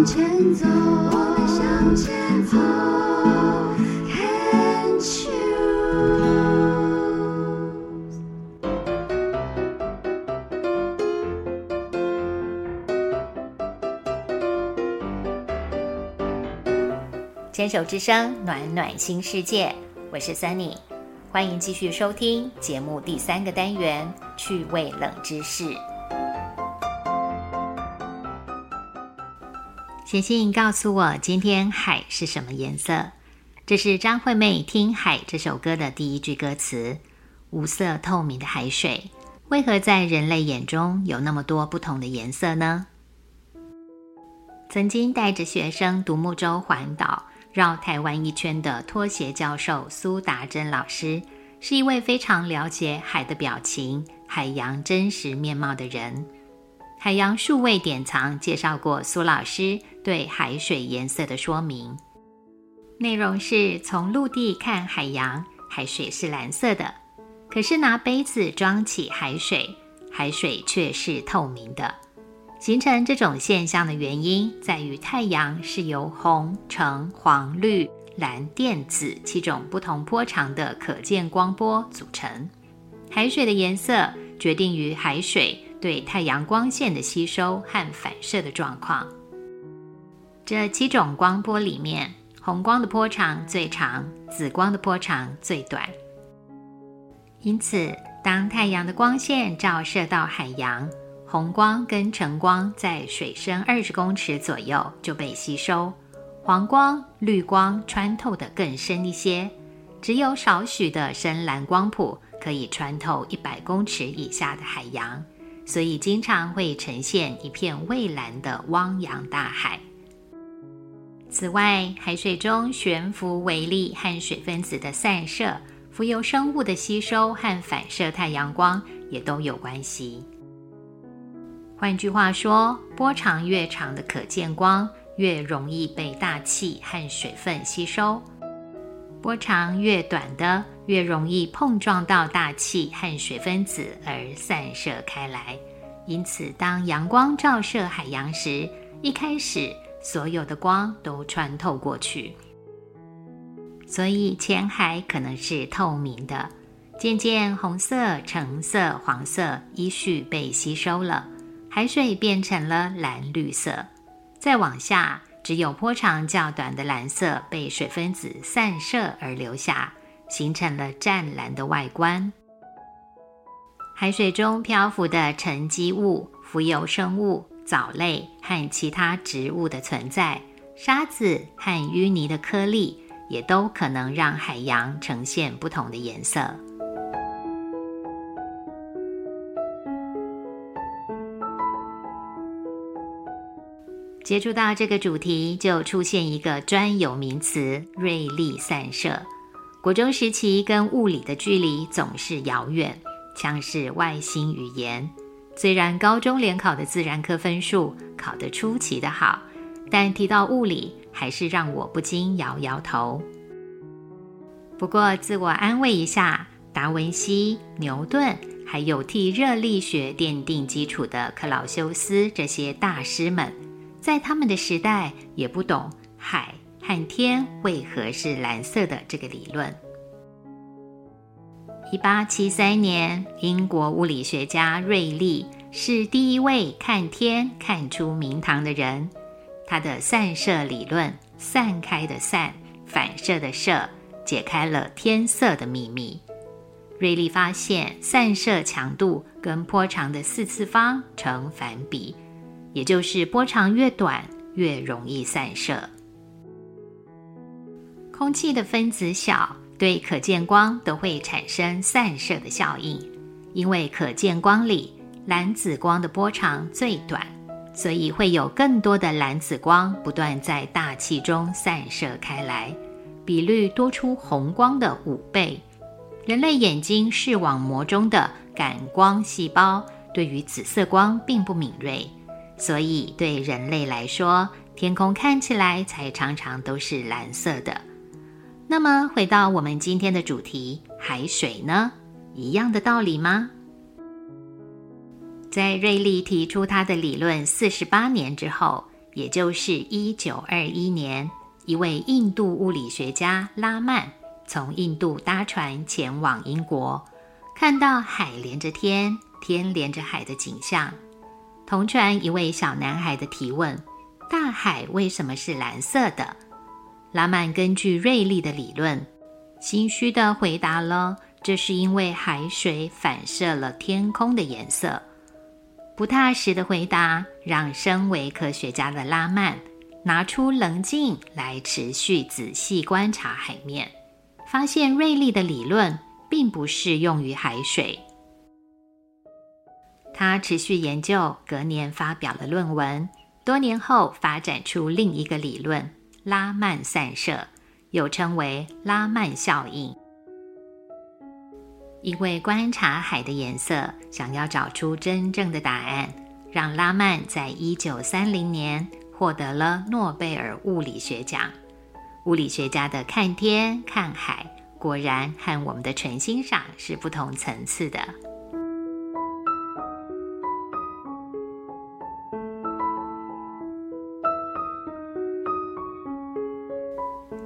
向前走，我向前走，Can choose。牵手之声，暖暖新世界，我是 Sunny，欢迎继续收听节目第三个单元趣味冷知识。写信告诉我，今天海是什么颜色？这是张惠妹《听海》这首歌的第一句歌词。无色透明的海水，为何在人类眼中有那么多不同的颜色呢？曾经带着学生独木舟环岛。绕台湾一圈的拖鞋教授苏达珍老师，是一位非常了解海的表情、海洋真实面貌的人。海洋数位典藏介绍过苏老师对海水颜色的说明，内容是从陆地看海洋，海水是蓝色的；可是拿杯子装起海水，海水却是透明的。形成这种现象的原因在于，太阳是由红、橙、黄、绿、蓝、靛、紫七种不同波长的可见光波组成。海水的颜色决定于海水对太阳光线的吸收和反射的状况。这七种光波里面，红光的波长最长，紫光的波长最短。因此，当太阳的光线照射到海洋，红光跟橙光在水深二十公尺左右就被吸收，黄光、绿光穿透的更深一些，只有少许的深蓝光谱可以穿透一百公尺以下的海洋，所以经常会呈现一片蔚蓝的汪洋大海。此外，海水中悬浮微粒和水分子的散射、浮游生物的吸收和反射太阳光也都有关系。换句话说，波长越长的可见光越容易被大气和水分吸收；波长越短的越容易碰撞到大气和水分子而散射开来。因此，当阳光照射海洋时，一开始所有的光都穿透过去，所以浅海可能是透明的。渐渐，红色、橙色、黄色依序被吸收了。海水变成了蓝绿色，再往下，只有波长较短的蓝色被水分子散射而留下，形成了湛蓝的外观。海水中漂浮的沉积物、浮游生物、藻类和其他植物的存在，沙子和淤泥的颗粒，也都可能让海洋呈现不同的颜色。接触到这个主题，就出现一个专有名词——瑞丽散射。国中时期跟物理的距离总是遥远，像是外星语言。虽然高中联考的自然科分数考得出奇的好，但提到物理，还是让我不禁摇摇头。不过自我安慰一下，达文西、牛顿，还有替热力学奠定基础的克劳修斯这些大师们。在他们的时代，也不懂海和天为何是蓝色的这个理论。一八七三年，英国物理学家瑞利是第一位看天看出名堂的人。他的散射理论——散开的散，反射的射，解开了天色的秘密。瑞利发现，散射强度跟波长的四次方成反比。也就是波长越短，越容易散射。空气的分子小，对可见光都会产生散射的效应。因为可见光里蓝紫光的波长最短，所以会有更多的蓝紫光不断在大气中散射开来，比率多出红光的五倍。人类眼睛视网膜中的感光细胞对于紫色光并不敏锐。所以，对人类来说，天空看起来才常常都是蓝色的。那么，回到我们今天的主题，海水呢？一样的道理吗？在瑞利提出他的理论四十八年之后，也就是一九二一年，一位印度物理学家拉曼从印度搭船前往英国，看到海连着天，天连着海的景象。同船一位小男孩的提问：“大海为什么是蓝色的？”拉曼根据瑞利的理论，心虚的回答了：“这是因为海水反射了天空的颜色。”不踏实的回答让身为科学家的拉曼拿出棱镜来持续仔细观察海面，发现瑞利的理论并不适用于海水。他持续研究，隔年发表了论文。多年后，发展出另一个理论——拉曼散射，又称为拉曼效应。因为观察海的颜色，想要找出真正的答案，让拉曼在一九三零年获得了诺贝尔物理学奖。物理学家的看天看海，果然和我们的纯欣赏是不同层次的。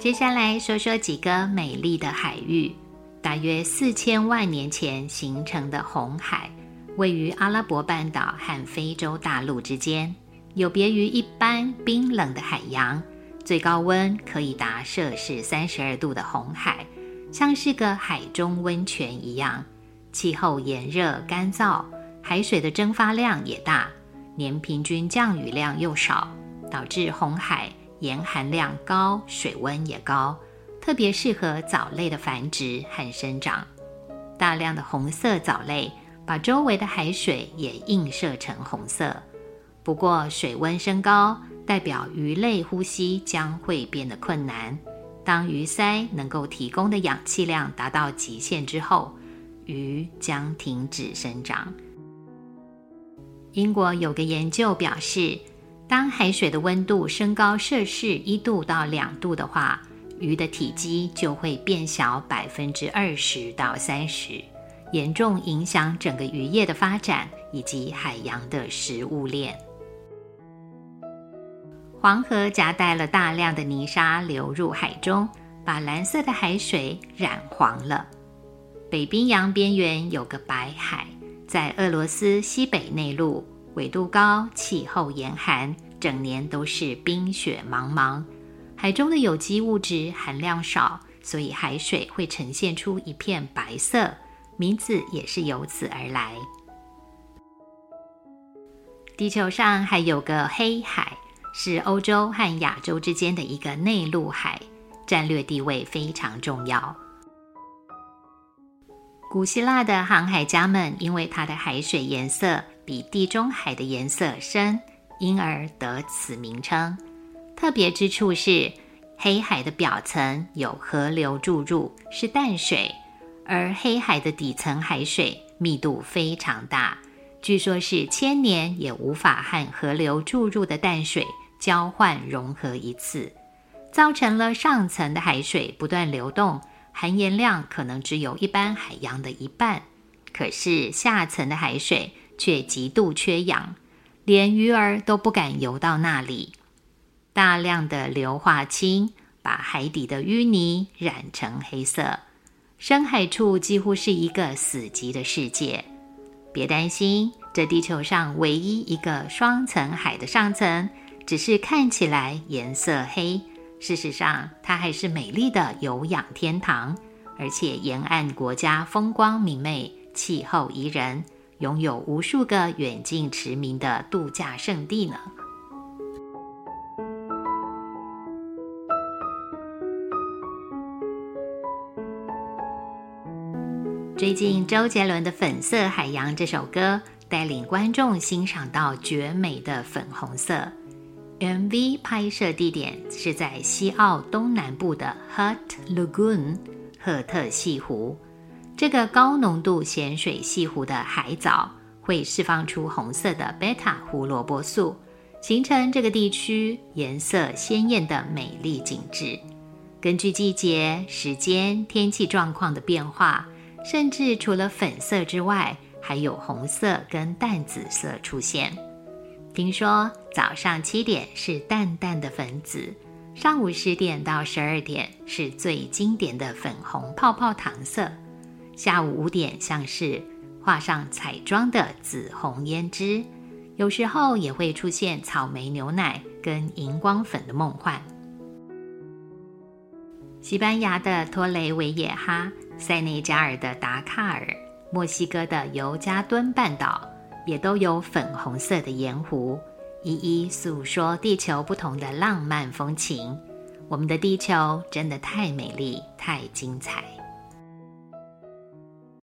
接下来说说几个美丽的海域。大约四千万年前形成的红海，位于阿拉伯半岛和非洲大陆之间，有别于一般冰冷的海洋，最高温可以达摄氏三十二度的红海，像是个海中温泉一样。气候炎热干燥，海水的蒸发量也大，年平均降雨量又少，导致红海盐含量高，水温也高。特别适合藻类的繁殖和生长。大量的红色藻类把周围的海水也映射成红色。不过，水温升高代表鱼类呼吸将会变得困难。当鱼鳃能够提供的氧气量达到极限之后，鱼将停止生长。英国有个研究表示，当海水的温度升高摄氏一度到两度的话，鱼的体积就会变小百分之二十到三十，严重影响整个渔业的发展以及海洋的食物链。黄河夹带了大量的泥沙流入海中，把蓝色的海水染黄了。北冰洋边缘有个白海，在俄罗斯西北内陆，纬度高，气候严寒，整年都是冰雪茫茫。海中的有机物质含量少，所以海水会呈现出一片白色，名字也是由此而来。地球上还有个黑海，是欧洲和亚洲之间的一个内陆海，战略地位非常重要。古希腊的航海家们因为它的海水颜色比地中海的颜色深，因而得此名称。特别之处是，黑海的表层有河流注入，是淡水；而黑海的底层海水密度非常大，据说是千年也无法和河流注入的淡水交换融合一次，造成了上层的海水不断流动，含盐量可能只有一般海洋的一半。可是下层的海水却极度缺氧，连鱼儿都不敢游到那里。大量的硫化氢把海底的淤泥染成黑色，深海处几乎是一个死寂的世界。别担心，这地球上唯一一个双层海的上层，只是看起来颜色黑，事实上它还是美丽的有氧天堂，而且沿岸国家风光明媚，气候宜人，拥有无数个远近驰名的度假胜地呢。最近周杰伦的《粉色海洋》这首歌带领观众欣赏到绝美的粉红色。MV 拍摄地点是在西澳东南部的 Hutt Lagoon 赫特西湖。这个高浓度咸水西湖的海藻会释放出红色的贝塔胡萝卜素，形成这个地区颜色鲜艳的美丽景致。根据季节、时间、天气状况的变化。甚至除了粉色之外，还有红色跟淡紫色出现。听说早上七点是淡淡的粉紫，上午十点到十二点是最经典的粉红泡泡糖色，下午五点像是画上彩妆的紫红胭脂，有时候也会出现草莓牛奶跟荧光粉的梦幻。西班牙的托雷维也哈、塞内加尔的达喀尔、墨西哥的尤加敦半岛，也都有粉红色的盐湖，一一诉说地球不同的浪漫风情。我们的地球真的太美丽，太精彩。